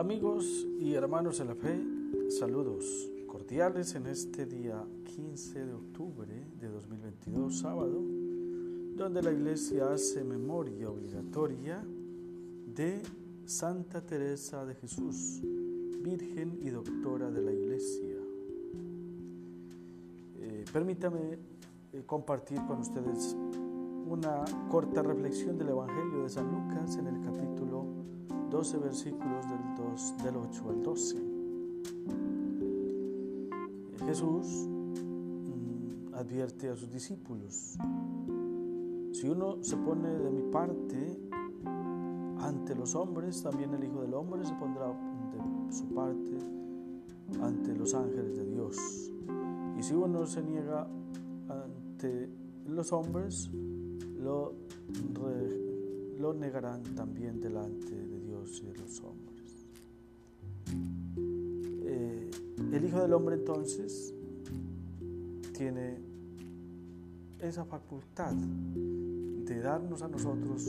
Amigos y hermanos en la fe, saludos cordiales en este día 15 de octubre de 2022, sábado, donde la iglesia hace memoria obligatoria de Santa Teresa de Jesús, Virgen y Doctora de la Iglesia. Eh, permítame eh, compartir con ustedes una corta reflexión del Evangelio de San Lucas en el capítulo 12, versículos del, 2, del 8 al 12. Jesús mm, advierte a sus discípulos, si uno se pone de mi parte ante los hombres, también el Hijo del Hombre se pondrá de su parte ante los ángeles de Dios. Y si uno se niega ante los hombres, lo, lo negarán también delante de Dios y de los hombres. Eh, el Hijo del Hombre entonces tiene esa facultad de darnos a nosotros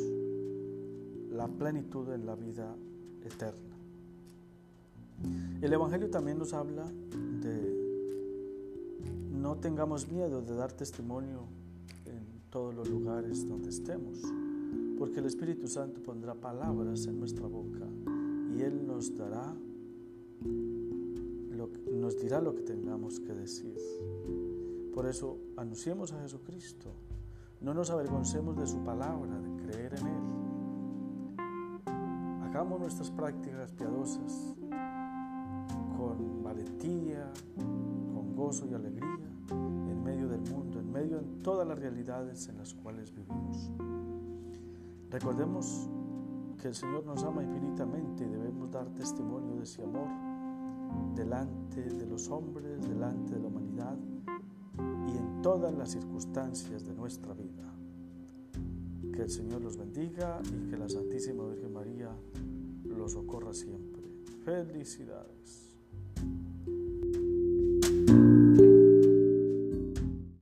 la plenitud en la vida eterna. El Evangelio también nos habla de no tengamos miedo de dar testimonio todos los lugares donde estemos, porque el Espíritu Santo pondrá palabras en nuestra boca y Él nos dará, nos dirá lo que tengamos que decir. Por eso anunciemos a Jesucristo, no nos avergoncemos de su palabra, de creer en Él. Hagamos nuestras prácticas piadosas con valentía, con gozo y alegría medio en todas las realidades en las cuales vivimos. Recordemos que el Señor nos ama infinitamente y debemos dar testimonio de ese amor delante de los hombres, delante de la humanidad y en todas las circunstancias de nuestra vida. Que el Señor los bendiga y que la Santísima Virgen María los socorra siempre. Felicidades.